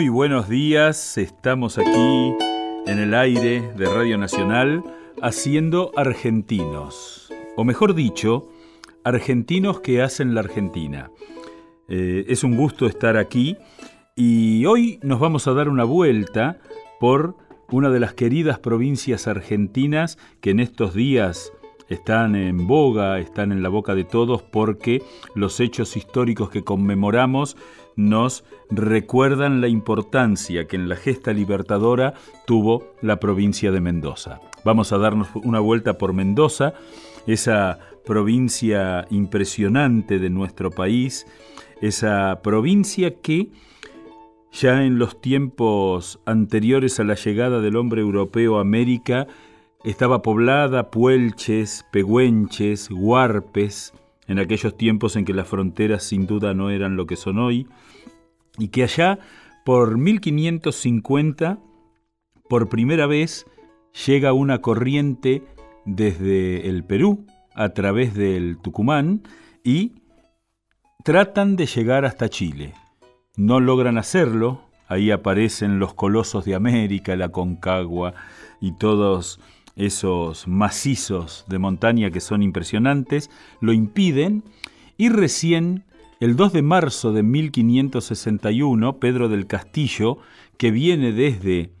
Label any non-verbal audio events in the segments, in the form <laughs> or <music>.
Muy buenos días, estamos aquí en el aire de Radio Nacional haciendo argentinos, o mejor dicho, argentinos que hacen la Argentina. Eh, es un gusto estar aquí y hoy nos vamos a dar una vuelta por una de las queridas provincias argentinas que en estos días están en boga, están en la boca de todos porque los hechos históricos que conmemoramos nos recuerdan la importancia que en la gesta libertadora tuvo la provincia de Mendoza. Vamos a darnos una vuelta por Mendoza, esa provincia impresionante de nuestro país, esa provincia que ya en los tiempos anteriores a la llegada del hombre europeo a América estaba poblada puelches, pegüenches, huarpes, en aquellos tiempos en que las fronteras sin duda no eran lo que son hoy, y que allá por 1550 por primera vez llega una corriente desde el Perú a través del Tucumán y tratan de llegar hasta Chile. No logran hacerlo, ahí aparecen los colosos de América, la Concagua y todos esos macizos de montaña que son impresionantes, lo impiden y recién el 2 de marzo de 1561, Pedro del Castillo, que viene desde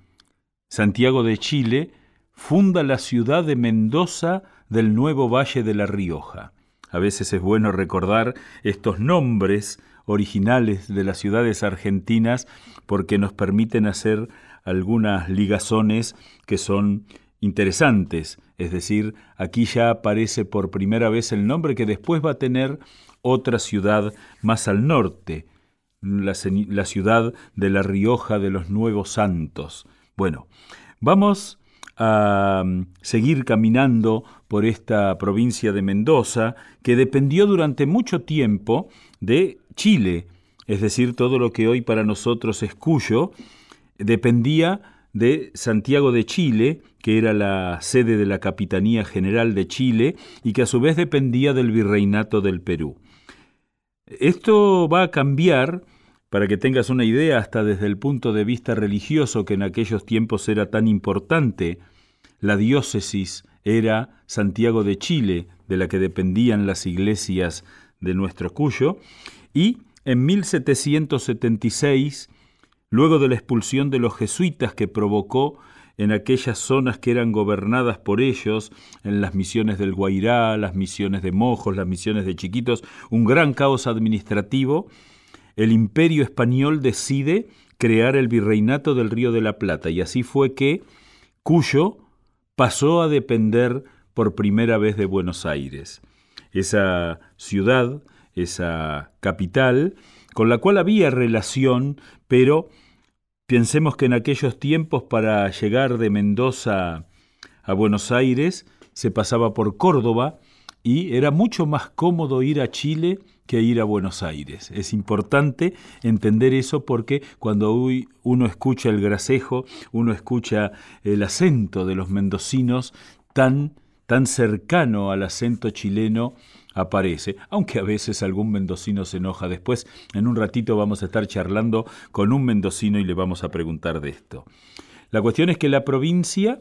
Santiago de Chile, funda la ciudad de Mendoza del nuevo Valle de la Rioja. A veces es bueno recordar estos nombres originales de las ciudades argentinas porque nos permiten hacer algunas ligazones que son interesantes, es decir, aquí ya aparece por primera vez el nombre que después va a tener otra ciudad más al norte, la, ciudad de La Rioja de los Nuevos Santos. Bueno, vamos a mm, seguir caminando por esta provincia de Mendoza, que dependió durante mucho tiempo de Chile, es decir, todo lo que hoy para nosotros es Cuyo, dependía de Santiago de Chile, que era la sede de la Capitanía General de Chile y que a su vez dependía del Virreinato del Perú. Esto va a cambiar, para que tengas una idea, hasta desde el punto de vista religioso que en aquellos tiempos era tan importante. La diócesis era Santiago de Chile, de la que dependían las iglesias de nuestro Cuyo, y en 1776 luego de la expulsión de los jesuitas que provocó en aquellas zonas que eran gobernadas por ellos, en las misiones del Guairá, las misiones de Mojos, las misiones de Chiquitos, un gran caos administrativo, el imperio español decide crear el virreinato del Río de la Plata y así fue que Cuyo pasó a depender por primera vez de Buenos Aires. Esa ciudad, esa capital, con la cual había relación, pero pensemos que en aquellos tiempos para llegar de Mendoza a Buenos Aires se pasaba por Córdoba y era mucho más cómodo ir a Chile que ir a Buenos Aires. Es importante entender eso porque cuando uno escucha el gracejo, uno escucha el acento de los mendocinos tan, tan cercano al acento chileno, aparece, aunque a veces algún mendocino se enoja. Después, en un ratito, vamos a estar charlando con un mendocino y le vamos a preguntar de esto. La cuestión es que la provincia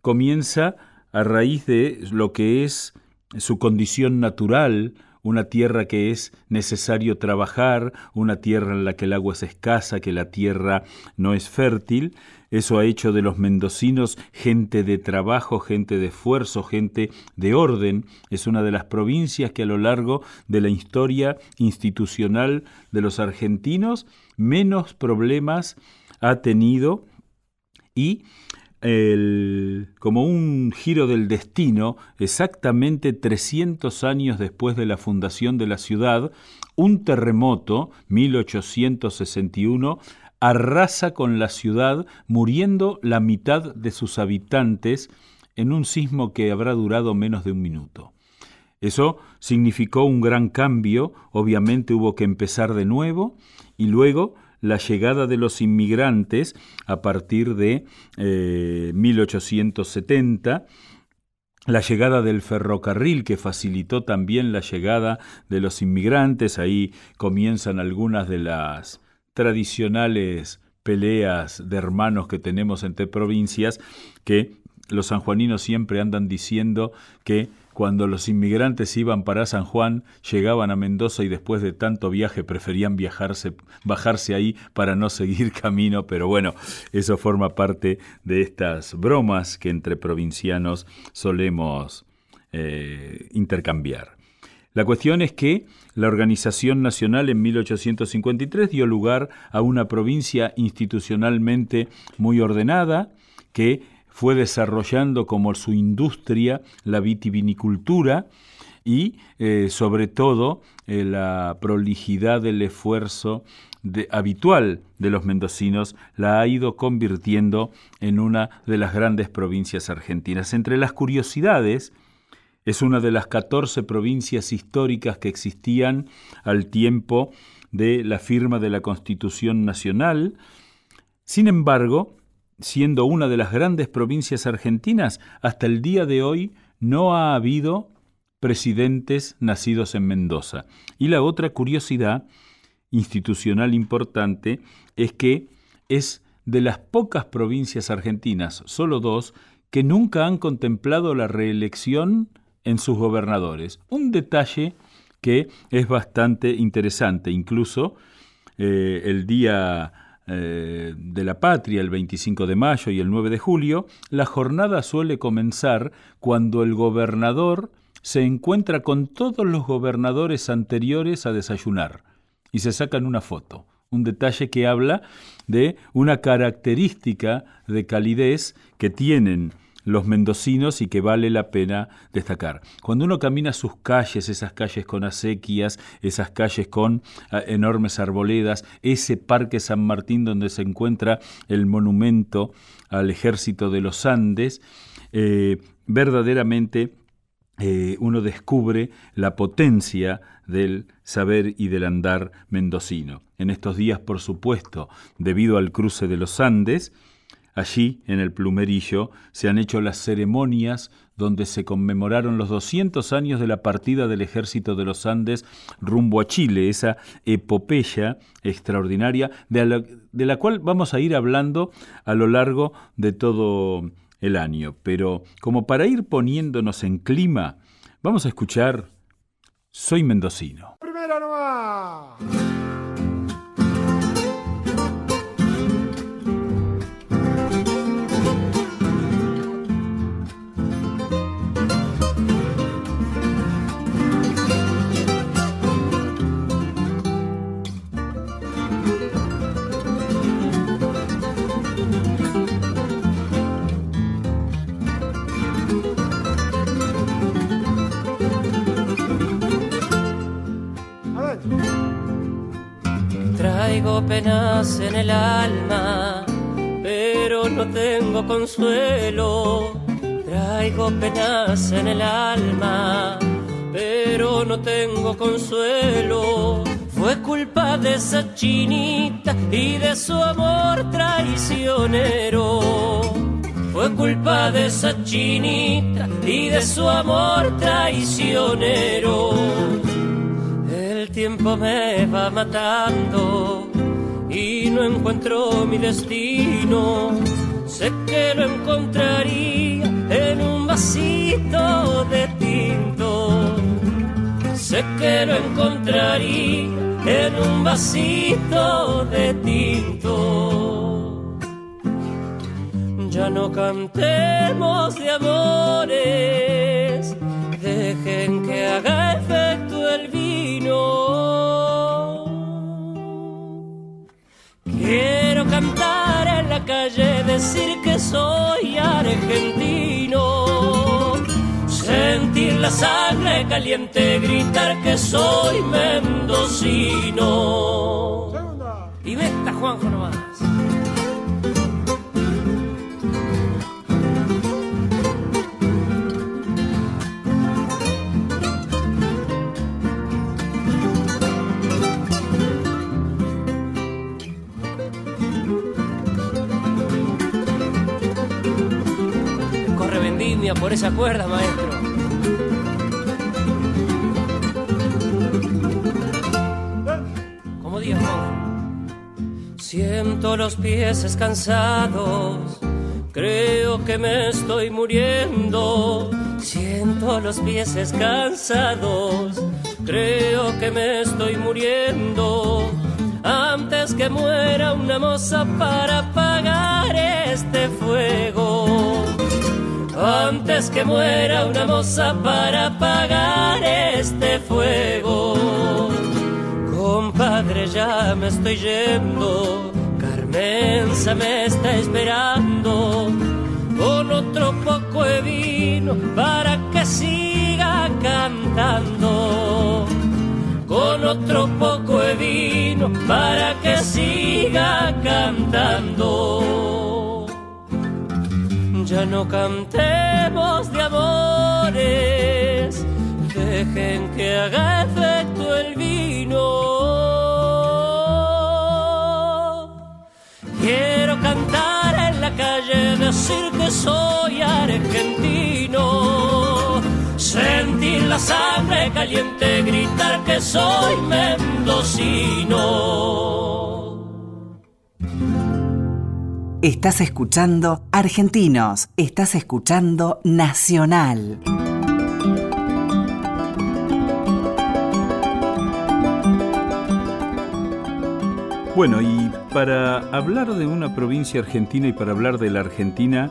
comienza a raíz de lo que es su condición natural, una tierra que es necesario trabajar, una tierra en la que el agua es escasa, que la tierra no es fértil, eso ha hecho de los mendocinos gente de trabajo, gente de esfuerzo, gente de orden. Es una de las provincias que a lo largo de la historia institucional de los argentinos menos problemas ha tenido y como un giro del destino, exactamente 300 años después de la fundación de la ciudad, un terremoto, 1861, arrasa con la ciudad, muriendo la mitad de sus habitantes en un sismo que habrá durado menos de un minuto. Eso significó un gran cambio, obviamente hubo que empezar de nuevo y luego la llegada de los inmigrantes a partir de 1870, eh, la llegada del ferrocarril que facilitó también la llegada de los inmigrantes, ahí comienzan algunas de las tradicionales peleas de hermanos que tenemos entre provincias, que los sanjuaninos siempre andan diciendo que cuando los inmigrantes iban para San Juan, llegaban a Mendoza y después de tanto viaje preferían viajarse, bajarse ahí para no seguir <laughs> camino, pero bueno, eso forma parte de estas bromas que entre provincianos solemos eh, intercambiar. La cuestión es que la organización nacional en 1853 dio lugar a una provincia institucionalmente muy ordenada que fue desarrollando como su industria la vitivinicultura y eh, sobre todo eh, la prolijidad del esfuerzo habitual de los mendocinos la ha ido convirtiendo en una de las grandes provincias argentinas. Entre las curiosidades, es una de las 14 provincias históricas que existían al tiempo de la firma de la Constitución Nacional. Sin embargo, siendo una de las grandes provincias argentinas, hasta el día de hoy no ha habido presidentes nacidos en Mendoza. Y la otra curiosidad institucional importante es que es de las pocas provincias argentinas, solo dos, que nunca han contemplado la reelección en sus gobernadores. Un detalle que es bastante interesante. Incluso eh, el día eh, de la patria, el 25 de mayo y el 9 de julio, la jornada suele comenzar cuando el gobernador se encuentra con todos los gobernadores anteriores a desayunar y se sacan una foto. Un detalle que habla de una característica de calidez que tienen los mendocinos y que vale la pena destacar. Cuando uno camina sus calles, esas calles con acequias, esas calles con ah, enormes arboledas, ese parque San Martín donde se encuentra el monumento al ejército de los Andes, eh, verdaderamente eh, uno descubre la potencia del saber y del andar mendocino. En estos días, por supuesto, debido al cruce de los Andes, Allí, en el plumerillo, se han hecho las ceremonias donde se conmemoraron los 200 años de la partida del ejército de los Andes rumbo a Chile, esa epopeya extraordinaria de la, cual vamos a ir hablando a lo largo de todo el año. Pero como para ir poniéndonos en clima, vamos a escuchar Soy mendocino. Primero Traigo penas en el alma, pero no tengo consuelo. Traigo penas en el alma, pero no tengo consuelo. Fue culpa de esa chinita y de su amor traicionero. Fue culpa de esa chinita y de su amor traicionero tiempo me va matando y no encuentro mi destino. Sé que lo encontraría en un vasito de tinto. Sé que lo encontraría en un vasito de tinto. Ya no cantemos de amores, dejen que haga efecto el Quiero cantar en la calle, decir que soy argentino. Sentir la sangre caliente, gritar que soy mendocino. Y vete, Juanjo nomás. Por esa cuerda, maestro. Como digas, Siento los pies cansados, creo que me estoy muriendo. Siento los pies cansados, creo que me estoy muriendo. Antes que muera una moza para apagar este fuego. Antes que muera una moza para apagar este fuego. Compadre, ya me estoy yendo. Carmenza me está esperando. Con otro poco de vino para que siga cantando. Con otro poco de vino para que siga cantando. Ya no cantemos de amores, dejen que haga efecto el vino. Quiero cantar en la calle, decir que soy argentino. Sentir la sangre caliente, gritar que soy mendocino. Estás escuchando Argentinos, estás escuchando Nacional. Bueno, y para hablar de una provincia argentina y para hablar de la Argentina,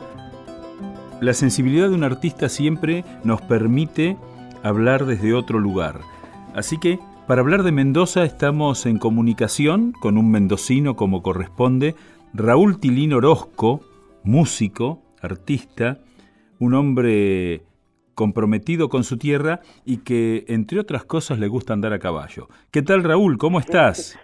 la sensibilidad de un artista siempre nos permite hablar desde otro lugar. Así que, para hablar de Mendoza estamos en comunicación con un mendocino como corresponde, Raúl Tilín Orozco, músico, artista, un hombre comprometido con su tierra y que, entre otras cosas, le gusta andar a caballo. ¿Qué tal, Raúl? ¿Cómo estás?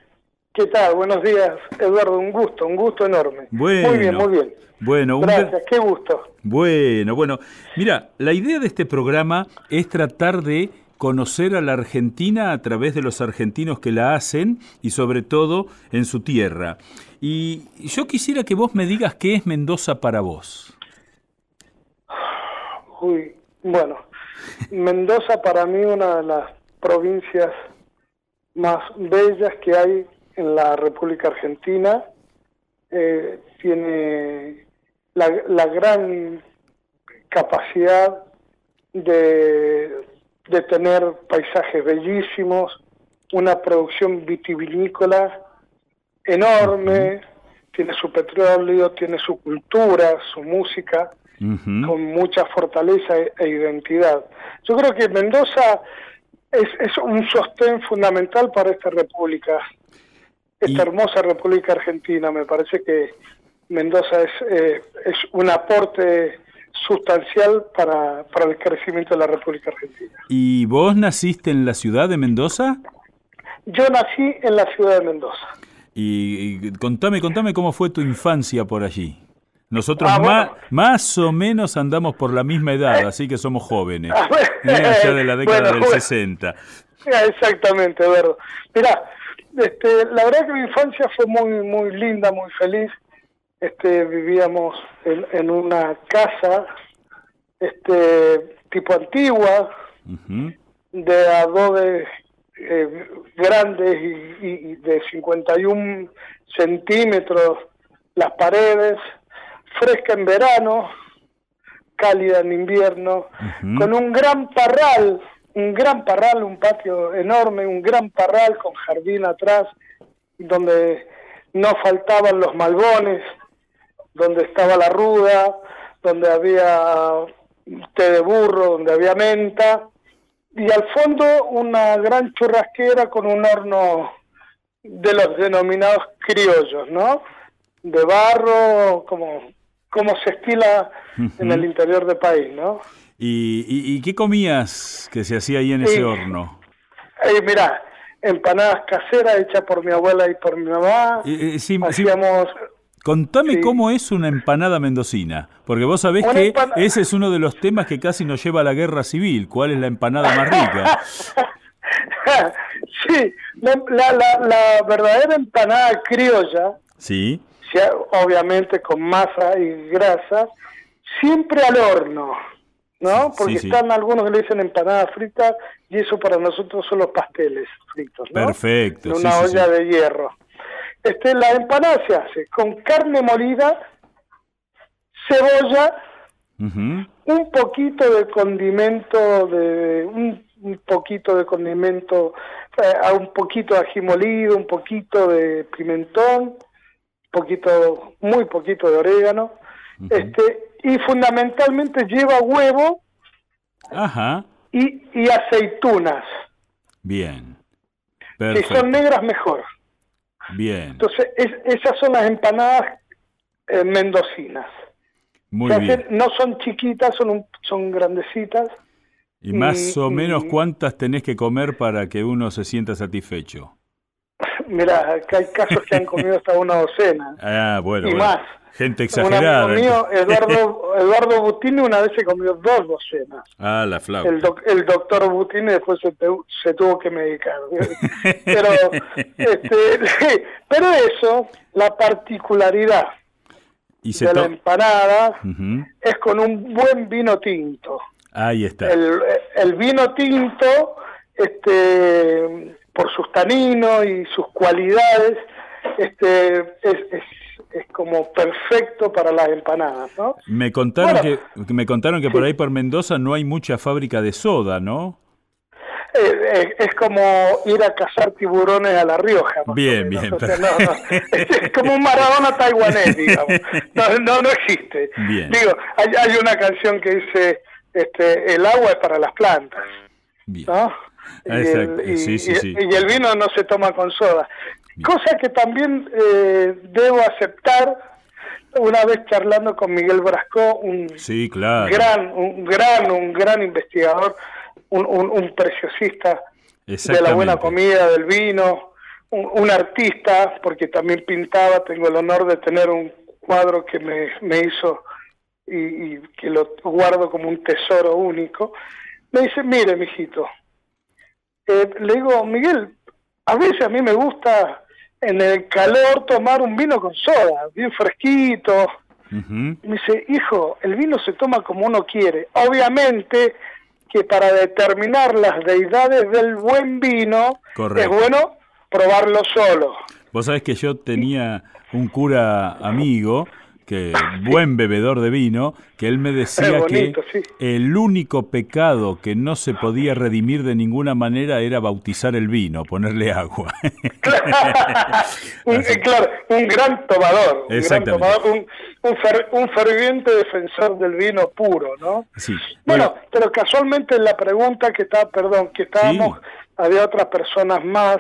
¿Qué tal? Buenos días, Eduardo. Un gusto, un gusto enorme. Bueno, muy bien, muy bien. Bueno, Gracias, qué gusto. Bueno, bueno. Mira, la idea de este programa es tratar de conocer a la Argentina a través de los argentinos que la hacen y sobre todo en su tierra. Y yo quisiera que vos me digas qué es Mendoza para vos. Uy, bueno, Mendoza para mí una de las provincias más bellas que hay en la República Argentina. Eh, tiene la, la, gran capacidad de, de, tener paisajes bellísimos, una producción vitivinícola enorme, tiene su petróleo, tiene su cultura, su música, uh -huh. con mucha fortaleza e, e, identidad. Yo creo que Mendoza es, es un sostén fundamental para esta república esta y... hermosa República Argentina. Me parece que Mendoza es, eh, es un aporte sustancial para, para el crecimiento de la República Argentina. ¿Y vos naciste en la ciudad de Mendoza? Yo nací en la ciudad de Mendoza. Y, y contame, contame cómo fue tu infancia por allí. Nosotros ah, más, bueno. más o menos andamos por la misma edad, así que somos jóvenes, <laughs> ¿eh? allá de la década bueno, del bueno. 60. Exactamente, Eduardo. Mirá, este, la verdad que mi infancia fue muy muy linda, muy feliz. Este, vivíamos en, en una casa este tipo antigua, uh -huh. de adobe eh, grandes y, y, de 51 centímetros las paredes, fresca en verano, cálida en invierno, uh -huh. con un gran parral un gran parral, un patio enorme, un gran parral con jardín atrás, donde no faltaban los malbones, donde estaba la ruda, donde había té de burro, donde había menta, y al fondo una gran churrasquera con un horno de los denominados criollos, ¿no? De barro, como, como se estila uh -huh. en el interior del país, ¿no? ¿Y, y, y qué comías que se hacía ahí en ese horno? Eh, mira, empanadas caseras hechas por mi abuela y por mi mamá. Eh, eh, sí, Hacíamos... Sí. Contame sí. cómo es una empanada mendocina, porque vos sabés una que empan... ese es uno de los temas que casi nos lleva a la guerra civil. ¿Cuál es la empanada más rica? <laughs> sí, la, la, la, verdadera empanada criolla, sí. obviamente con masa y grasa, siempre al horno. ¿no? Porque sí, sí. están algunos que le dicen empanada frita y eso para nosotros son los pasteles fritos, ¿no? Perfecto. En una olla de hierro. Este, la empanada se hace con carne molida, cebolla, un poquito de condimento, de un, poquito de condimento, eh, un poquito de ají molido, un poquito de pimentón, poquito, muy poquito de orégano, este, y fundamentalmente lleva huevo Ajá. Y, y aceitunas. Bien. Si son negras, mejor. Bien. Entonces, esas son las empanadas eh, mendocinas. Muy bien. no son chiquitas, son, son grandecitas. ¿Y más o menos cuántas tenés que comer para que uno se sienta satisfecho? <laughs> Mira, hay casos que han comido hasta una docena. Ah, bueno. Y más. Gente exagerada. Un amigo mío, <laughs> Eduardo, Eduardo Butini, una vez se comió dos docenas. Ah, la flauta. El, el doctor Butini después se, se, tuvo que medicar. <laughs> pero, este, <laughs> pero eso, la particularidad de la empanada es con un buen vino tinto. Ahí está. El, el vino tinto, este, por sus taninos y sus cualidades, este, es, es es como perfecto para las empanadas, ¿no? Me contaron que me contaron que por ahí por Mendoza no hay mucha fábrica de soda, ¿no? Eh, eh, es como ir a cazar tiburones a La Rioja. Bien, bien. Es, como un Maradona taiwanés, digamos. No, no, existe. Bien. Digo, hay, hay una canción que dice, este, el agua es para las plantas. Bien. ¿no? Y sí, sí, sí. y el vino no se toma con soda. Cosa que también eh, debo aceptar una vez charlando con Miguel Brasco, un gran, un gran, un gran investigador, un, un, preciosista de la buena comida, del vino, un, artista, porque también pintaba, tengo el honor de tener un cuadro que me, me hizo y, y, que lo guardo como un tesoro único, me dice, mire, mijito, eh, le digo, Miguel, a veces a mí me gusta en el calor tomar un vino con soda, bien fresquito. Me dice, hijo, el vino se toma como uno quiere. Obviamente que para determinar las deidades del buen vino es bueno probarlo solo. Vos sabés que yo tenía un cura amigo que buen bebedor de vino, que él me decía <laughs> que el único pecado que no se podía redimir de ninguna manera era bautizar el vino, ponerle agua. <laughs> un, claro, un gran tomador, un, gran tomador un, ferviente defensor del vino puro, ¿no? Sí. Bueno, pero casualmente en la pregunta que está, perdón, que estábamos, había otras personas más,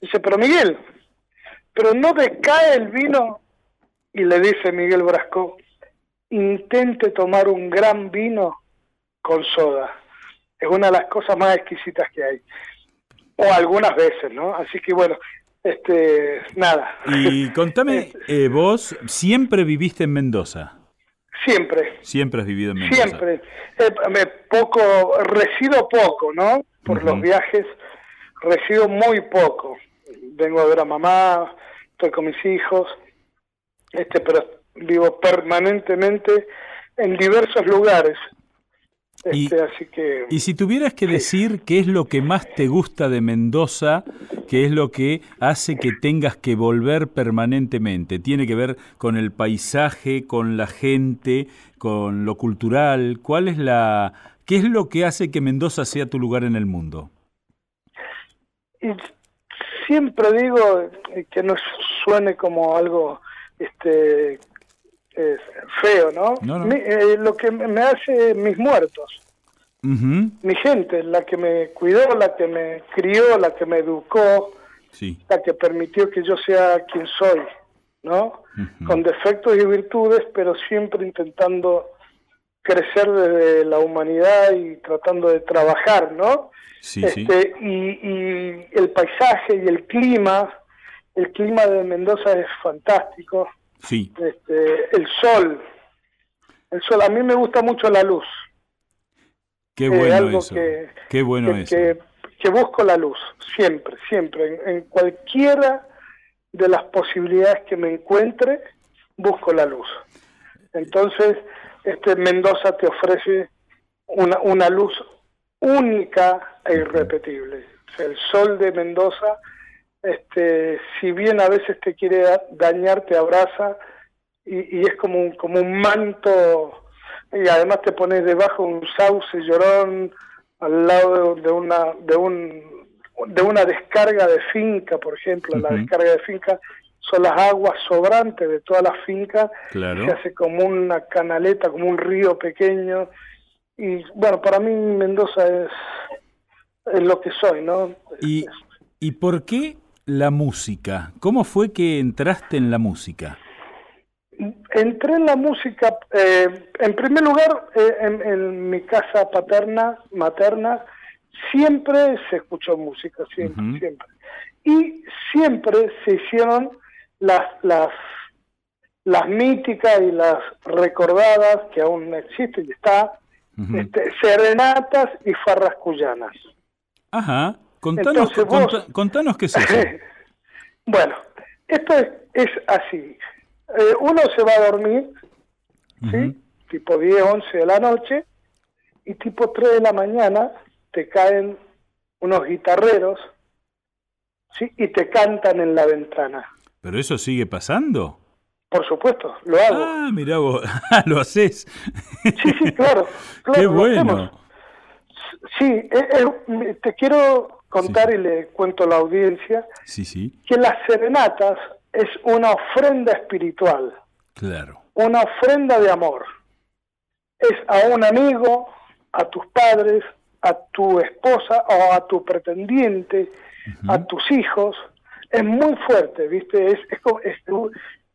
dice, pero Miguel, pero no decae el vino y le dice Miguel Brasco, intente tomar un gran vino con soda. Es una de las cosas más exquisitas que hay. O algunas veces, ¿no? Así que bueno, este, nada. Y <laughs> contame, eh, vos siempre viviste en Mendoza. Siempre. Siempre has vivido en Mendoza. Siempre. Eh, poco, resido poco, ¿no? Por los viajes, resido muy poco. Vengo a ver a mamá, estoy con mis hijos, este, pero vivo permanentemente en diversos lugares. Este, y, así que, y si tuvieras que decir qué es lo que más te gusta de Mendoza, qué es lo que hace que tengas que volver permanentemente, tiene que ver con el paisaje, con la gente, con lo cultural, ¿cuál es la qué es lo que hace que Mendoza sea tu lugar en el mundo? Y siempre digo que no suene como algo este es feo, ¿no? Eh, lo que me hace mis muertos. Mi gente, la que me cuidó, la que me crió, la que me educó, la que permitió que yo sea quien soy, ¿no? Con defectos y virtudes, pero siempre intentando crecer desde la humanidad y tratando de trabajar, ¿no? este, Y, y el paisaje y el clima el clima de Mendoza es fantástico. Sí. Este, el sol, el sol, a mí me gusta mucho la luz. Qué bueno eso. Qué bueno eso. Que, busco la luz, siempre, siempre. En, cualquiera de las posibilidades que me encuentre, busco la luz. Entonces, este Mendoza te ofrece una, una luz única e irrepetible. el sol de Mendoza este, si bien a veces te quiere dañar, te abraza y, es como un, como un manto y además te pones debajo de un sauce llorón al lado de una de un de una descarga de finca, por ejemplo, la descarga de finca son las aguas sobrantes de toda la finca, se hace como una canaleta, como un río pequeño y bueno, para mí Mendoza es, es lo que soy, ¿no? ¿Y, ¿Y por qué la música? ¿Cómo fue que entraste en la música? Entré en la música, eh, en primer lugar, eh, en, mi casa paterna, materna, siempre se escuchó música, siempre, siempre. Y siempre se hicieron las, las, las míticas y las recordadas, que aún existen y está, este, serenatas y farras cuyanas. Ajá, contanos, contanos qué es eso. <laughs> bueno, esto es, es así. Eh, uno se va a dormir, ¿sí? Tipo 10, 11 de la noche, y tipo 3 de la mañana te caen unos guitarreros, ¿sí? Y te cantan en la ventana. ¿Pero eso sigue pasando? Por supuesto, lo hago. Ah, mira vos, <laughs> lo haces. Sí, sí, claro. <laughs> Qué bueno. Sí, te quiero contar y le cuento a la audiencia sí, sí. que las serenatas es una ofrenda espiritual. Claro. Una ofrenda de amor. Es a un amigo, a tus padres, a tu esposa o a tu pretendiente, a tus hijos. Es muy fuerte, ¿viste? Es, es,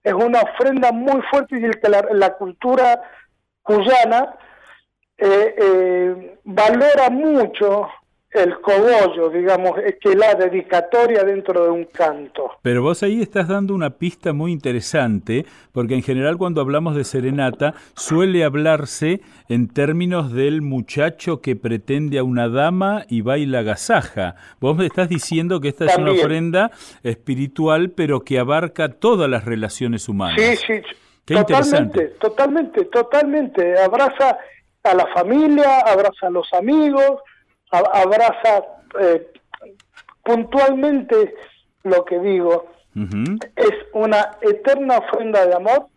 es, una ofrenda muy fuerte y el que la, cultura cuyana eh, eh, valora mucho el cogollo, digamos, es que la dedicatoria dentro de un canto. Pero vos ahí estás dando una pista muy interesante, porque en general cuando hablamos de serenata suele hablarse en términos del muchacho que pretende a una dama y baila gasaja. Vos me estás diciendo que esta es una ofrenda espiritual, pero que abarca todas las relaciones humanas. Sí, sí. Qué totalmente, totalmente, totalmente. Abraza a la familia, abraza a los amigos, abraza eh, puntualmente lo que digo. Es una eterna ofrenda de amor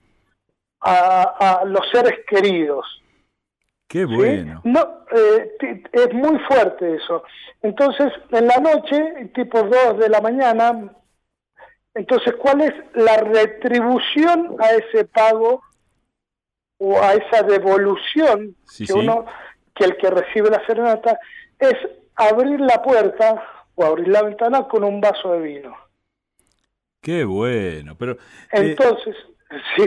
a, los seres queridos. Qué bueno. No, eh, es muy fuerte eso. Entonces, en la noche, tipo 2 de la mañana, entonces, ¿cuál es la retribución a ese pago o a esa devolución que uno, que el que recibe la serenata es abrir la puerta o abrir la ventana con un vaso de vino. Qué bueno, pero... Eh, Entonces, <laughs> sí,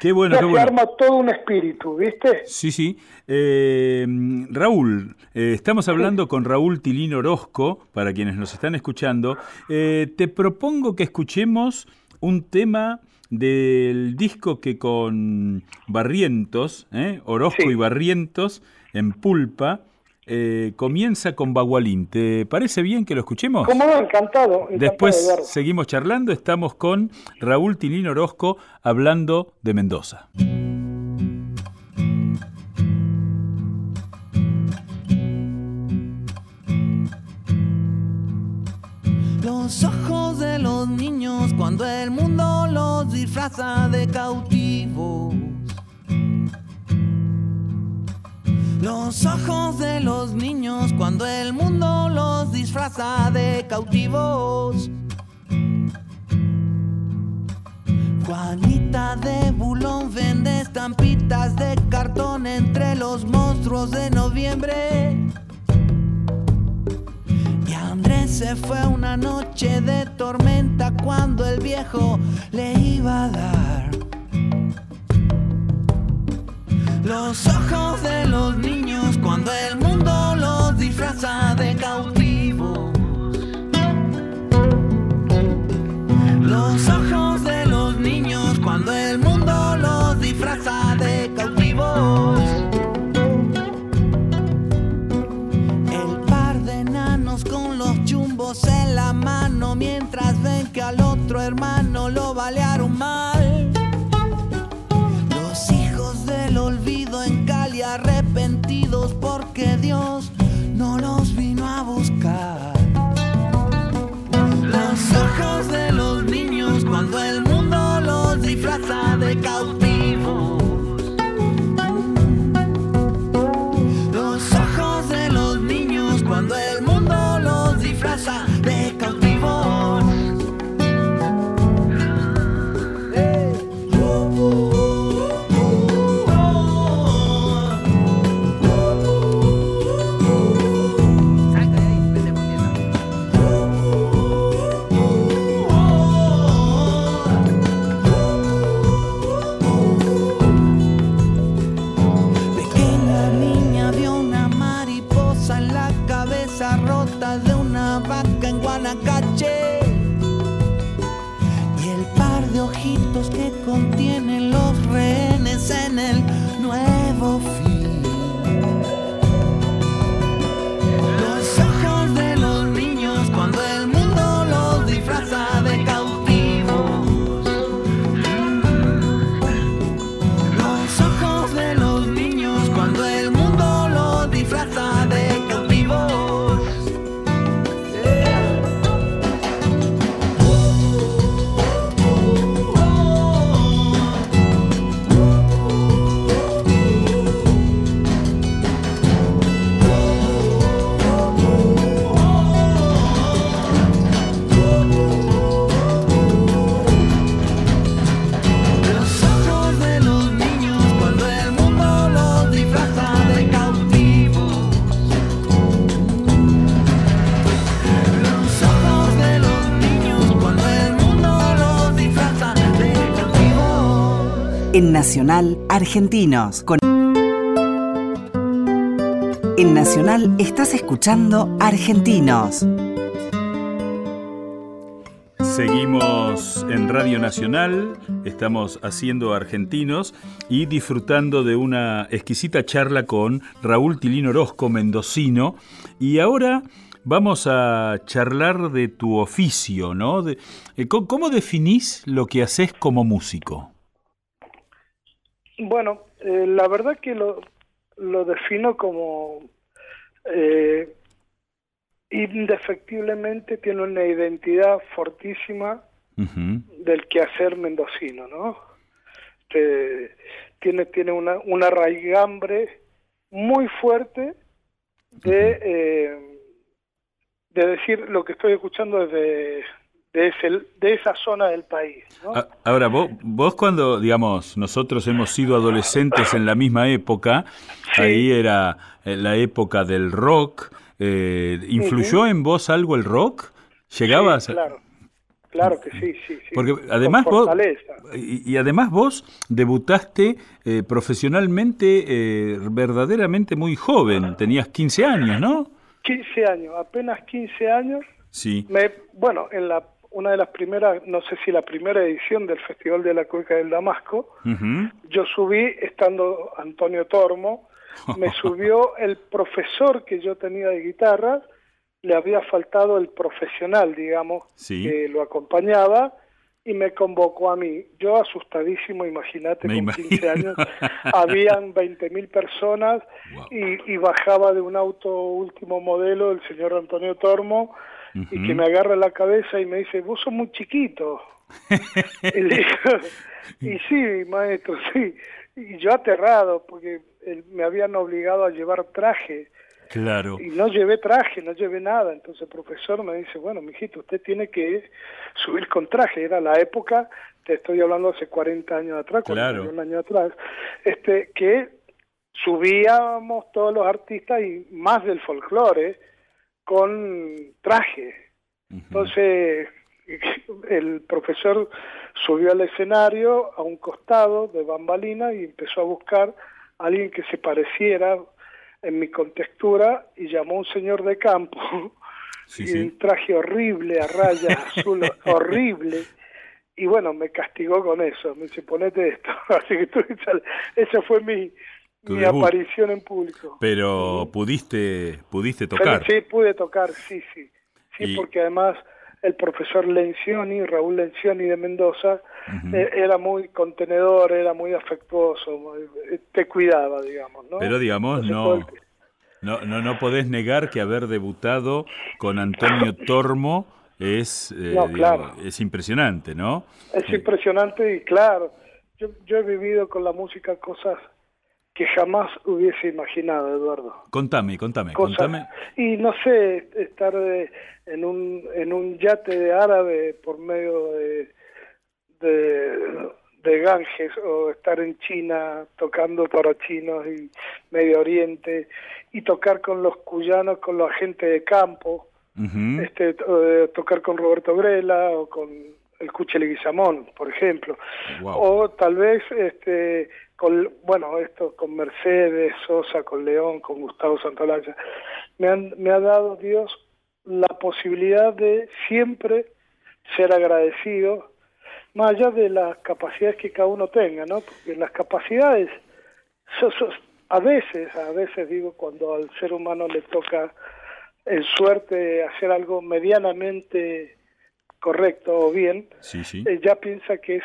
qué bueno, qué bueno. arma todo un espíritu, ¿viste? Sí, sí. Eh, Raúl, eh, estamos hablando con Raúl Tilín Orozco, para quienes nos están escuchando. te propongo que escuchemos un tema del disco que con Barrientos, Orozco y Barrientos, en Pulpa, eh, comienza con Bagualín. ¿Te parece bien que lo escuchemos? Como encantado. Después seguimos charlando. Estamos con Raúl Tilín Orozco hablando de Mendoza. Los ojos de los niños cuando el mundo los disfraza de cautivos Los ojos de los niños cuando el mundo los disfraza de cautivos. Juanita de Bulón vende estampitas de cartón entre los monstruos de noviembre. Y Andrés se fue una noche de tormenta cuando el viejo le iba a dar los ojos de los niños cuando el mundo los disfraza de cautivos. Los ojos de los niños cuando el mundo los disfraza de cautivos. El par de enanos con los chumbos en la mano mientras ven que al otro hermano lo balearon mal. Porque Dios no los vino a buscar. Los ojos de los niños cuando el mundo los disfraza de cautivos. Nacional Argentinos. Con... En Nacional estás escuchando Argentinos. Seguimos en Radio Nacional, estamos haciendo argentinos y disfrutando de una exquisita charla con Raúl Tilín Orozco, mendocino. Y ahora vamos a charlar de tu oficio, ¿no? Eh, ¿cómo, cómo definís lo que haces como músico? Bueno, eh, la verdad que lo, lo defino como eh, indefectiblemente tiene una identidad fortísima del quehacer mendocino, ¿no? Este, tiene tiene una, una raigambre muy fuerte de, eh, de decir lo que estoy escuchando desde de, ese, de esa zona del país, Ahora, vos, vos cuando, digamos, nosotros hemos sido adolescentes en la misma época, Sí. ahí era eh, la época del rock, eh, ¿influyó en vos algo el rock? ¿Llegabas? Sí, claro, claro que sí, sí, sí. Porque además vos, y, y además vos debutaste eh, profesionalmente eh, verdaderamente muy joven, tenías 15 años, ¿no? 15 años, apenas 15 años. Sí. Me, bueno, en la una de las primeras, no sé si la primera edición del Festival de la Cueca del Damasco, yo subí estando Antonio Tormo, me <laughs> subió el profesor que yo tenía de guitarra, le había faltado el profesional, digamos, Sí. que lo acompañaba y me convocó a mí. Yo asustadísimo, imagínate, con imagino. 15 años, habían <laughs> 20.000 personas Wow. y, y bajaba de un auto último modelo el señor Antonio Tormo y que me agarra la cabeza y me dice, vos sos muy chiquito. <laughs> y, le digo, y sí, maestro, sí. Y yo aterrado, porque él- me habían obligado a llevar traje. Claro. Y no llevé traje, no llevé nada. Entonces el profesor me dice, bueno, mijito, usted tiene que subir con traje. Era la época, te estoy hablando hace 40 años atrás, Claro. 41 años atrás, este, que subíamos todos los artistas y más del folclore con traje. Entonces <laughs> el profesor subió al escenario a un costado de bambalina y empezó a buscar a alguien que se pareciera en mi contextura y llamó a un señor de campo <laughs> Sí, y sí. un traje horrible a rayas <laughs> azul horrible y bueno me castigó con eso me dice ponete esto así que sal- esa fue mi Tu mi debut. aparición en público Pero pudiste, pudiste pero tocar. sí, pude tocar, sí, sí. Sí, Y- porque además el profesor Lencioni, Raúl Lencioni de Mendoza, eh, era muy contenedor, era muy afectuoso, eh, te cuidaba, digamos, ¿no? Pero digamos, Entonces, no, no, no, no podés negar que haber debutado con Antonio <laughs> Tormo es, eh, No, digamos, claro. es impresionante, ¿no? Es impresionante y claro, yo, yo he vivido con la música cosas que jamás hubiese imaginado, Eduardo. Contame, contame, Cosas, contame. y no sé, estar eh, en un en un yate de árabe por medio de, de, de Ganges o estar en China tocando para chinos y Medio Oriente y tocar con los cuyanos, con la gente de campo, este, eh, tocar con Roberto Grela o con el Cuche Leguizamón, por ejemplo. Wow. O tal vez, este, con, bueno, esto con Mercedes, Sosa, con León, con Gustavo Santolaya. Me, han, me ha dado Dios la posibilidad de siempre ser agradecido, más allá de las capacidades que cada uno tenga, ¿no? Porque las capacidades, so- so- a veces, a veces digo, cuando al ser humano le toca en suerte hacer algo medianamente correcto o bien, Sí, sí. eh, ya piensa que es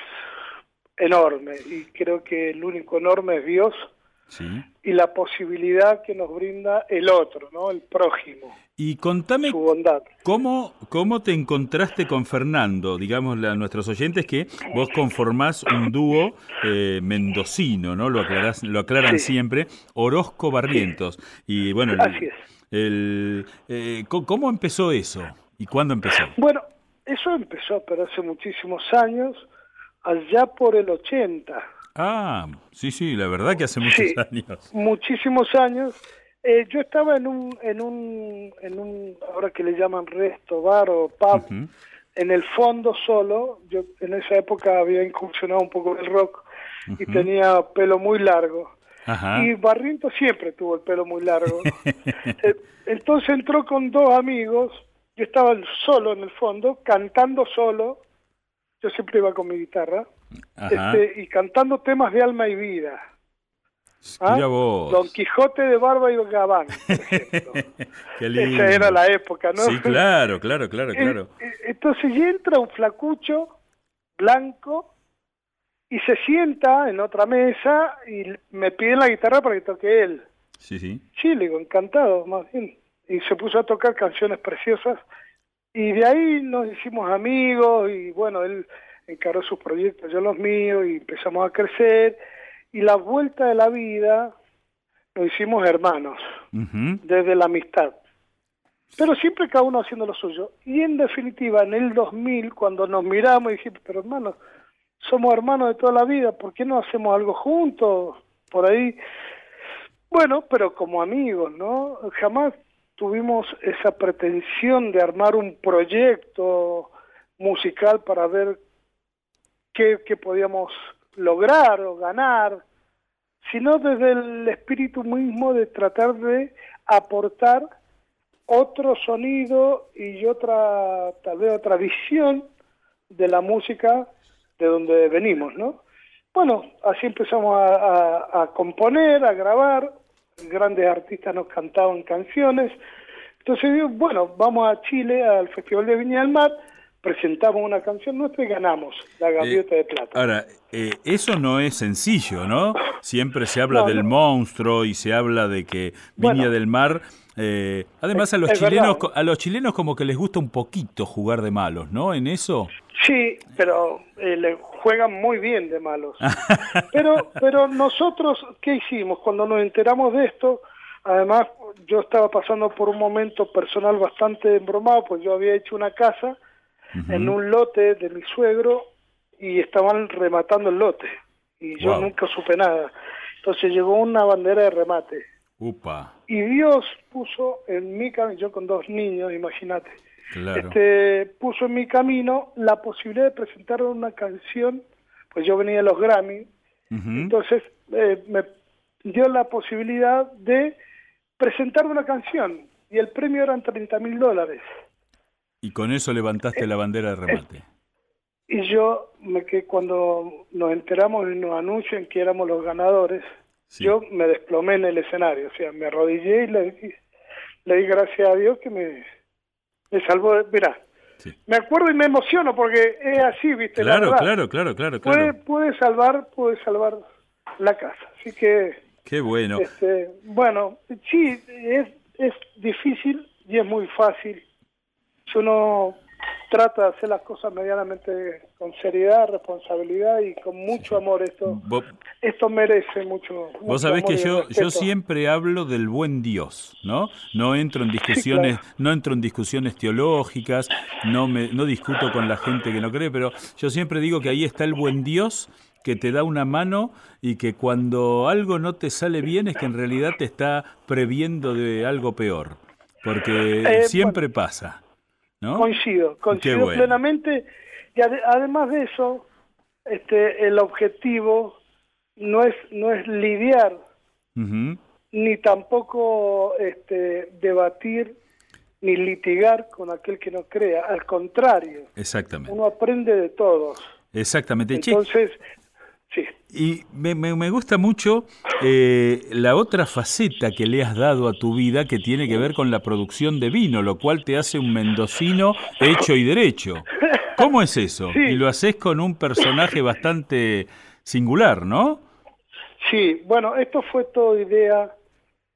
enorme y creo que el único enorme es Dios sí. y la posibilidad que nos brinda el otro, ¿no? El prójimo, Y contame su bondad. ¿Cómo, ¿Cómo te encontraste con Fernando? Digámosle a nuestros oyentes que vos conformás un dúo eh, mendocino, ¿no? Lo, aclarás, lo aclaran Sí. siempre, Orozco Barrientos. Y bueno, el- Así es. el, eh, ¿cómo empezó eso? ¿Y cuándo empezó? Bueno, eso empezó, pero hace muchísimos años, allá por el 80. Ah, sí, sí, la verdad que hace muchos Sí. años. muchísimos años. Eh, yo estaba en un, en un, en un, ahora que le llaman resto, bar o pub, en el fondo solo. Yo en esa época había incursionado un poco el rock y tenía pelo muy largo. Ajá. Y Barriento siempre tuvo el pelo muy largo. <laughs> Eh, Entonces entró con dos amigos. Yo estaba solo en el fondo, cantando solo. Yo siempre iba con mi guitarra. Este, y cantando temas de alma y vida. ¿Ah? Don Quijote de Barba y Gabán, por ejemplo. <laughs> Qué lindo. Esa era la época, ¿no? Sí, claro, claro, claro, claro. Entonces y entra un flacucho blanco y se sienta en otra mesa y me pide la guitarra para que toque él. Sí, sí. Sí, le digo, encantado, más bien. Y se puso a tocar canciones preciosas y de ahí nos hicimos amigos y bueno, él encaró sus proyectos, yo los míos y empezamos a crecer y la vuelta de la vida nos hicimos hermanos desde la amistad. Pero siempre cada uno haciendo lo suyo. Y en definitiva, en el 2000, cuando nos miramos y dijimos, pero hermanos, somos hermanos de toda la vida, ¿por qué no hacemos algo juntos? Por ahí. Bueno, pero como amigos, ¿no? Jamás tuvimos esa pretensión de armar un proyecto musical para ver qué, podíamos lograr o ganar, sino desde el espíritu mismo de tratar de aportar otro sonido y otra, tal vez otra visión de la música de donde venimos, ¿no? Bueno, así empezamos a, a- a componer, a grabar, grandes artistas nos cantaban canciones, entonces bueno, vamos a Chile, al Festival de Viña del Mar, presentamos una canción nuestra y ganamos la Gaviota de Plata. Ahora, eh, eso no es sencillo, ¿no? Siempre se habla No, del no. monstruo y se habla de que Viña Bueno. del Mar. eh, además, a los chilenos, verdad. a los chilenos como que les gusta un poquito jugar de malos, ¿no? En eso. Sí, pero eh, le juegan muy bien de malos. <laughs> Pero, pero nosotros, ¿qué hicimos? Cuando nos enteramos de esto, además yo estaba pasando por un momento personal bastante embromado, pues yo había hecho una casa en un lote de mi suegro y estaban rematando el lote. Y yo Wow. nunca supe nada. Entonces llegó una bandera de remate. Upa, Y Dios puso en mi camino, yo con dos niños, imagínate, claro. este, puso en mi camino la posibilidad de presentar una canción, pues yo venía de los Grammy, entonces eh, me dio la posibilidad de presentar una canción y el premio eran 30 mil dólares. Y con eso levantaste la bandera de remate. Y yo me que cuando nos enteramos y nos anuncian que éramos los ganadores, Sí. yo me desplomé en el escenario, o sea, me arrodillé y le, di- le di gracias a Dios que me, me salvó. de- Mira, Sí. me acuerdo y me emociono porque es así, ¿viste? La Claro, claro, claro, claro, Puede, claro. puede salvar, puede salvar la casa. Así que, Qué bueno. este, bueno, sí, es, es difícil y es muy fácil. Si uno trata de hacer las cosas medianamente con seriedad, responsabilidad y con mucho amor. Esto, esto merece mucho. vos mucho sabés amor que yo, yo siempre hablo del buen Dios, ¿no? No entro en discusiones, no entro en discusiones teológicas, no me, no discuto con la gente que no cree, pero yo siempre digo que ahí está el buen Dios que te da una mano y que cuando algo no te sale bien es que en realidad te está previendo de algo peor, porque Eh, siempre pasa, ¿no? Coincido, coincido bueno. plenamente. Y ade- además de eso, este, el objetivo no es, no es lidiar ni tampoco este, debatir ni litigar con aquel que no crea. Al contrario, Exactamente. uno aprende de todos. Exactamente. Entonces. Y me, me- me gusta mucho eh, la otra faceta que le has dado a tu vida que tiene que ver con la producción de vino, lo cual te hace un mendocino hecho y derecho. ¿Cómo es eso? Sí. Y lo haces con un personaje bastante singular, ¿no? Sí, bueno, esto fue todo idea,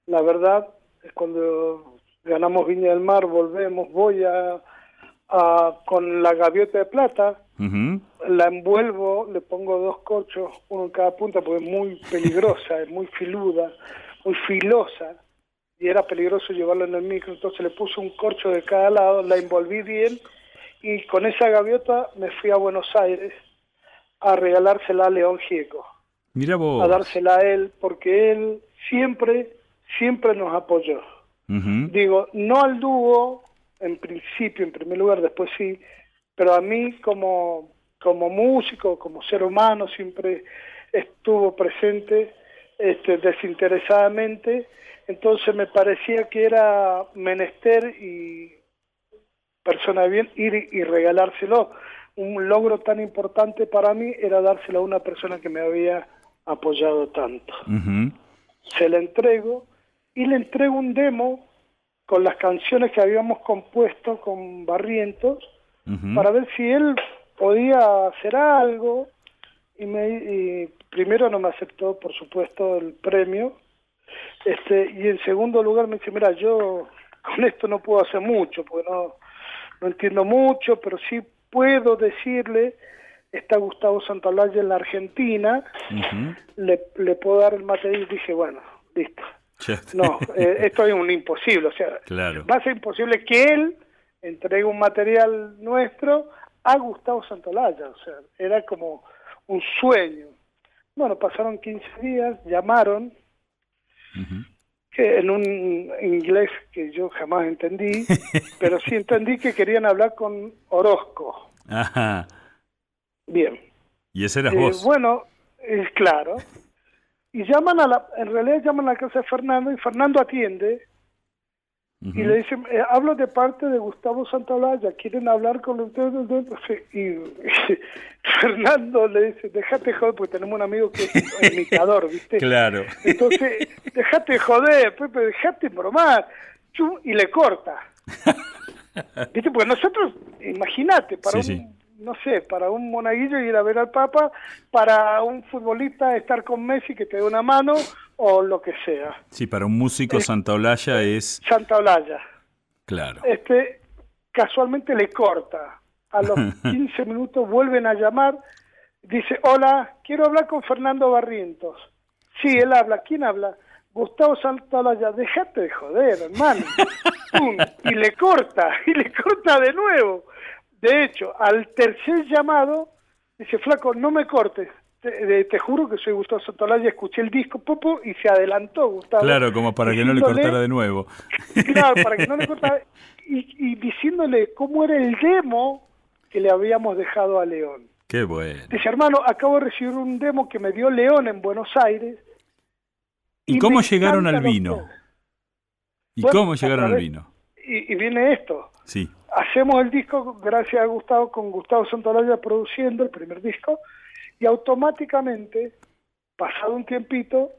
la verdad, es cuando ganamos Viña del Mar, volvemos, voy a, a- con la gaviota de plata, La envuelvo, le pongo dos corchos, uno en cada punta, porque es muy peligrosa, es muy filuda, muy filosa, y era peligroso llevarla en el micro, entonces le puse un corcho de cada lado, la envolví bien, y con esa gaviota me fui a Buenos Aires a regalársela a León Gieco Mira vos. a dársela a él porque él siempre, siempre nos apoyó. Digo, no al dúo, en principio, en primer lugar, después sí, pero a mí como, como músico, como ser humano, siempre estuvo presente este, desinteresadamente, entonces me parecía que era menester y persona de bien ir y- regalárselo. Un logro tan importante para mí era dárselo a una persona que me había apoyado tanto. Se la entrego y le entrego un demo con las canciones que habíamos compuesto con Barrientos Para ver si él podía hacer algo. Y, me, y primero no me aceptó por supuesto el premio. Este y en segundo lugar me dice mira yo con esto no puedo hacer mucho porque no no entiendo mucho pero sí puedo decirle está Gustavo Santaolalla en la Argentina le, le puedo dar el material y dije bueno listo no eh, esto es un imposible o sea <laughs> Claro. va a ser imposible que él entregue un material nuestro a Gustavo Santolaya, o sea, era como un sueño. Bueno, pasaron 15 días, llamaron, que en un inglés que yo jamás entendí, <laughs> pero sí entendí que querían hablar con Orozco. Ajá. Bien. Y ese eras Eh, vos. bueno, es claro. Y llaman a la, en realidad llaman a la casa de Fernando y Fernando atiende Y le dicen, eh, hablo de parte de Gustavo Santaolalla, quieren hablar con usted. Y, <laughs> Fernando le dice, déjate joder, porque tenemos un amigo que es <laughs> imitador, ¿viste? Claro. Entonces, déjate joder, Pepe, déjate bromar. Chum, Y le corta. <laughs> ¿Viste? Porque nosotros, imagínate, para Sí, un, sí. no sé, para un monaguillo ir a ver al Papa, para un futbolista estar con Messi que te dé una mano o lo que sea. Sí, para un músico Santaolalla es... Santa Olaya. Claro. Este, casualmente le corta. A los <laughs> 15 minutos vuelven a llamar. Dice, hola, quiero hablar con Fernando Barrientos. Sí, él habla. ¿Quién habla? Gustavo Santaolalla. Déjate de joder, hermano. <laughs> Pum, y le corta, <laughs> y le corta de nuevo. De hecho, al tercer llamado, dice, flaco, no me cortes. Te, de- te juro que soy Gustavo Santaolalla, escuché el disco, popo, y se adelantó Gustavo. Claro, como para que no le cortara de nuevo. Claro, para que no le <laughs> cortara. Y, y diciéndole cómo era el demo que le habíamos dejado a León. Qué bueno. Dice, hermano, acabo de recibir un demo que me dio León en Buenos Aires. ¿Y cómo llegaron al vino? ¿Y Bueno, cómo llegaron al vino? Y, y viene esto. Sí. Hacemos el disco gracias a Gustavo, con Gustavo Santolaya produciendo el primer disco, y automáticamente, pasado un tiempito,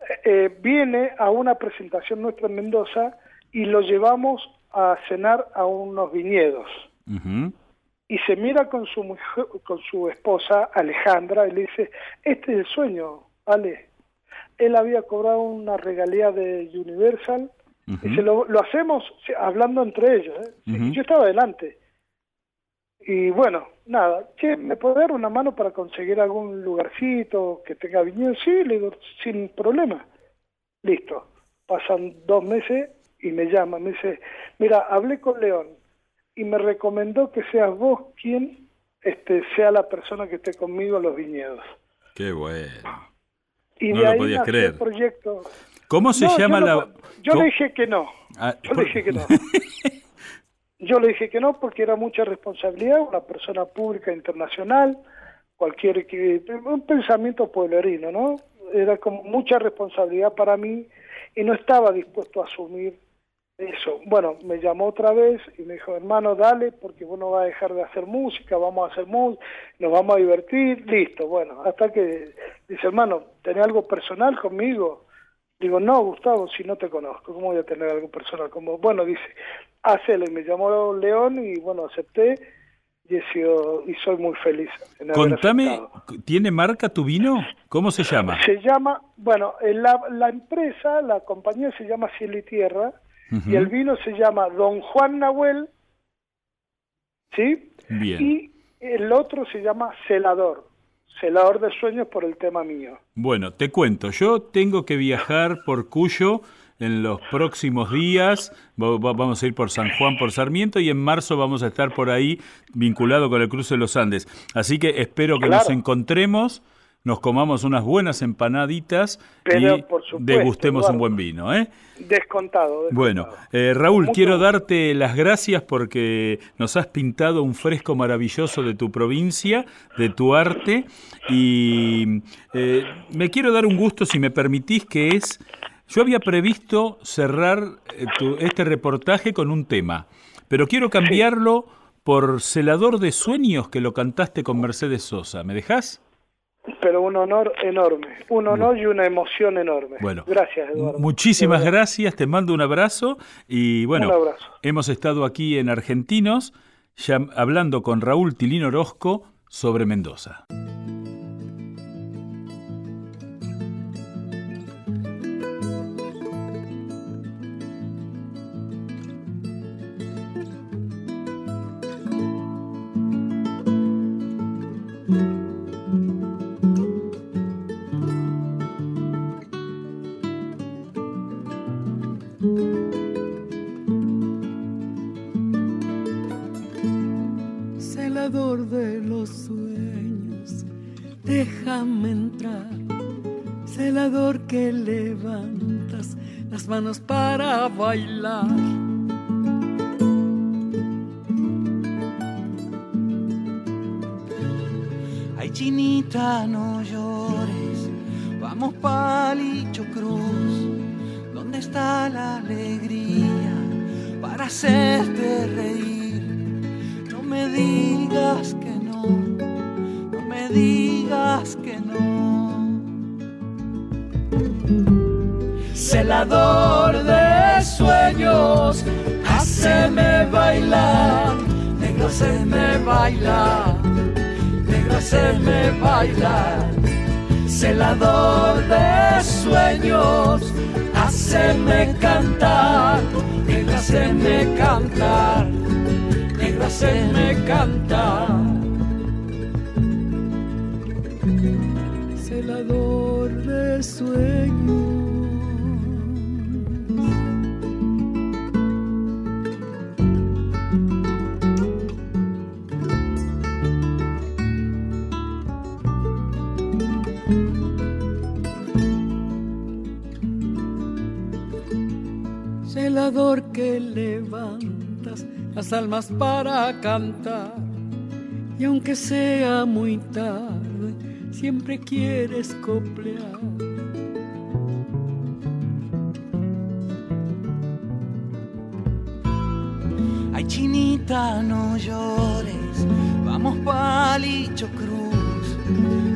eh, eh, viene a una presentación nuestra en Mendoza y lo llevamos a cenar a unos viñedos. Y se mira con su mujer, con su esposa Alejandra y le dice, este es el sueño, Ale. Él había cobrado una regalía de Universal, Ujú. dice, lo, lo hacemos hablando entre ellos, ¿eh? Yo estaba adelante. Y bueno, nada, che, ¿me puede dar una mano para conseguir algún lugarcito que tenga viñedo? Sí, le digo, sin problema. Listo. Pasan dos meses y me llama, me dice, mira, hablé con León y me recomendó que seas vos quien este, sea la persona que esté conmigo en los viñedos. Qué bueno. Y No de lo ahí podías creer. el proyecto. ¿Cómo se No, llama yo la...? no- yo ¿Cómo? le dije que no. Ah, Yo por- le dije que no. Yo le dije que no porque era mucha responsabilidad, una persona pública internacional, cualquier que un pensamiento pueblerino, ¿no? Era como mucha responsabilidad para mí y no estaba dispuesto a asumir eso. Bueno, me llamó otra vez y me dijo, hermano, dale, porque vos no vas a dejar de hacer música, vamos a hacer música, nos vamos a divertir, listo. Bueno, hasta que dice, hermano, ¿tenés algo personal conmigo? Digo, no, Gustavo, si no te conozco, ¿cómo voy a tener algo personal con? Bueno, dice, hacelo. Y me llamó León y bueno, acepté y, he sido, y soy muy feliz. En Contame, aceptado. ¿tiene marca tu vino? ¿Cómo se llama? Se llama, bueno, eh, la, la empresa, la compañía se llama Cielo y Tierra Ujú. y el vino se llama Don Juan Nahuel, ¿sí? Bien. Y el otro se llama Celador, Celador de Sueños por el tema mío. Bueno, te cuento, yo tengo que viajar por Cuyo en los próximos días, Va- va- vamos a ir por San Juan, por Sarmiento, y en marzo vamos a estar por ahí vinculado con el cruce de los Andes. Así que espero que nos encontremos, nos comamos unas buenas empanaditas Pero, y por supuesto, degustemos un buen vino. ¿eh? Descontado. descontado. Bueno, eh, Raúl, Mucho quiero darte las gracias porque nos has pintado un fresco maravilloso de tu provincia, de tu arte, y eh, me quiero dar un gusto, si me permitís, que es, yo había previsto cerrar eh, tu- este reportaje con un tema, pero quiero cambiarlo por Celador de Sueños, que lo cantaste con Mercedes Sosa. ¿Me dejás? Pero un honor enorme, un honor y una emoción enorme. Bueno, gracias, Eduardo. Muchísimas gracias, te mando un abrazo y bueno, Un abrazo. hemos estado aquí en Argentinos ya hablando con Raúl Tilín Orozco sobre Mendoza. La alegría para hacerte reír? No me digas que no, no me digas que no. Celador de sueños, haceme bailar, negro, haceme bailar, negro, haceme bailar. Celador de sueños, haceme cantar, negro, haceme cantar negra hacerme cantar. Celador de sueños. Que levantas las almas para cantar. Y aunque sea muy tarde, siempre quieres coplear. Ay, chinita, no llores, vamos palicho cruz.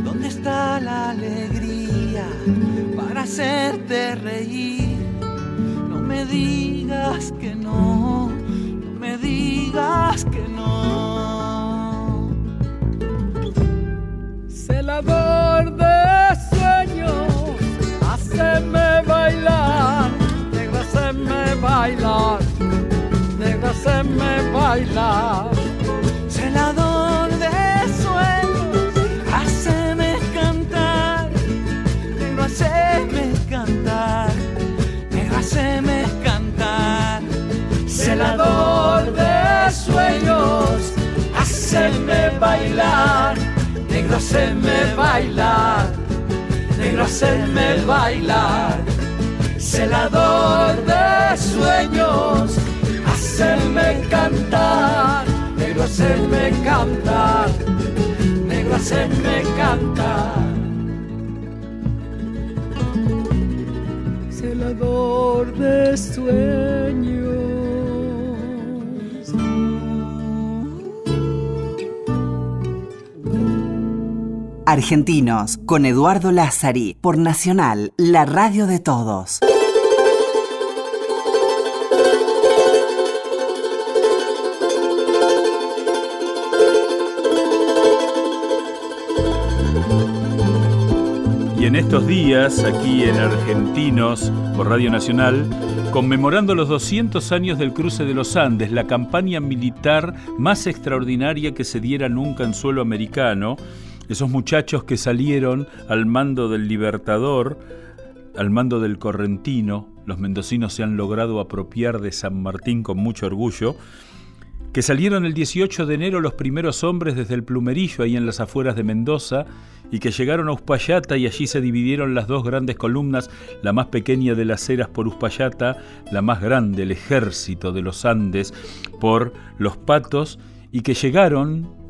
¿Dónde está la alegría para hacerte reír? me digas que no, no me digas que no. Celador de sueños, haceme bailar, negra, haceme bailar, negra, haceme bailar. Celador de sueños, haceme cantar, negro, haceme cantar. haceme velador de sueños, haceme bailar, negro haceme bailar, negro haceme bailar, celador de sueños, haceme cantar, negro haceme cantar, negro haceme cantar. celador de sueños. Argentinos, con Eduardo Lázari, por Nacional, la radio de todos. Y en estos días, aquí en Argentinos, por Radio Nacional, conmemorando los 200 años del cruce de los Andes, la campaña militar más extraordinaria que se diera nunca en suelo americano, esos muchachos que salieron al mando del Libertador, al mando del Correntino, los mendocinos se han logrado apropiar de San Martín con mucho orgullo, que salieron el 18 de enero los primeros hombres desde el Plumerillo, ahí en las afueras de Mendoza, y que llegaron a Uspallata y allí se dividieron las dos grandes columnas, la más pequeña de las Heras por Uspallata, la más grande, el ejército de los Andes, por los Patos, y que llegaron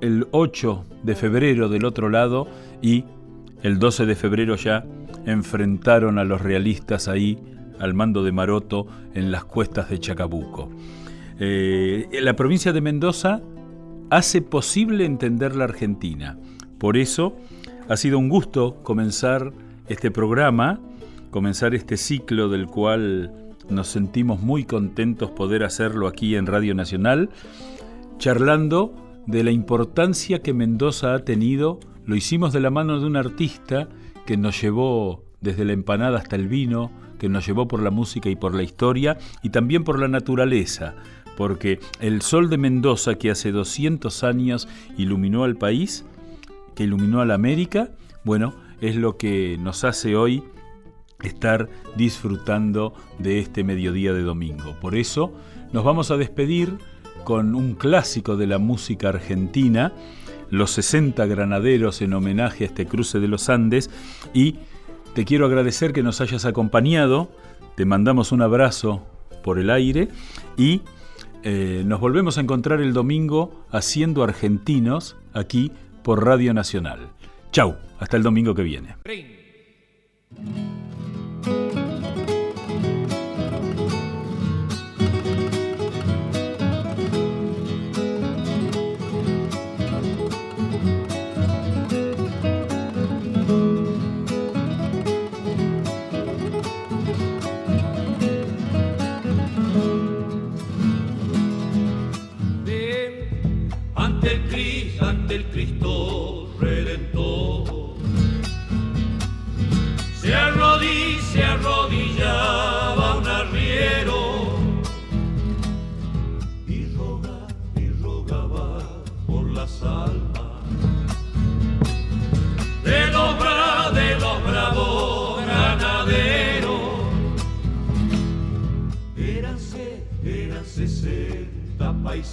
el 8 de febrero del otro lado y el 12 de febrero ya enfrentaron a los realistas ahí al mando de Maroto en las cuestas de Chacabuco. Eh, la provincia de Mendoza hace posible entender la Argentina. Por eso ha sido un gusto comenzar este programa, comenzar este ciclo del cual nos sentimos muy contentos poder hacerlo aquí en Radio Nacional, charlando de la importancia que Mendoza ha tenido, lo hicimos de la mano de un artista que nos llevó desde la empanada hasta el vino, que nos llevó por la música y por la historia, y también por la naturaleza, porque el sol de Mendoza que hace 200 años iluminó al país, que iluminó a la América, bueno, es lo que nos hace hoy estar disfrutando de este mediodía de domingo. Por eso nos vamos a despedir con un clásico de la música argentina, Los 60 Granaderos en homenaje a este cruce de los Andes y te quiero agradecer que nos hayas acompañado, te mandamos un abrazo por el aire y eh, nos volvemos a encontrar el domingo haciendo argentinos aquí por Radio Nacional. Chau, hasta el domingo que viene.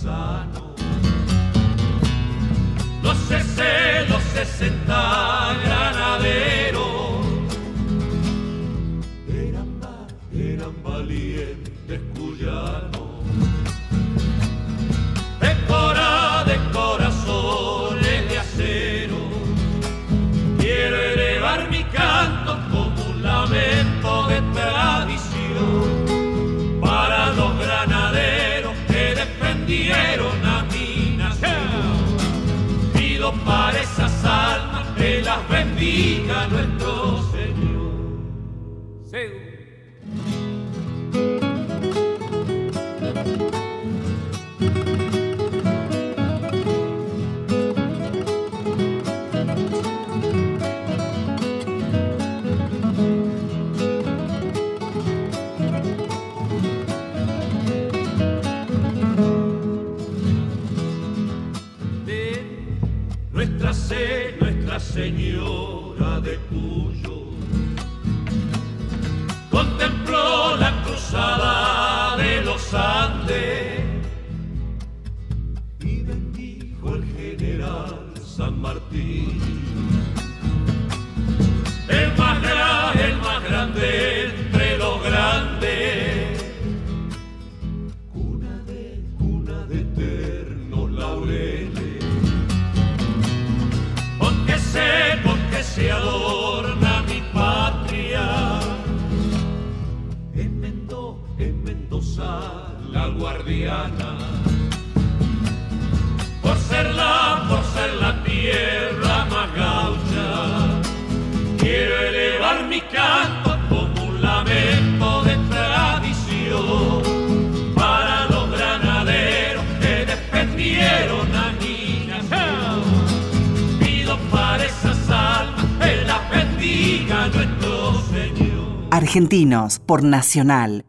sano. Los 60, los 60. Bendiga nuestro Señor. de Señora de Cuyo. Contempló la cruzada Argentinos por Nacional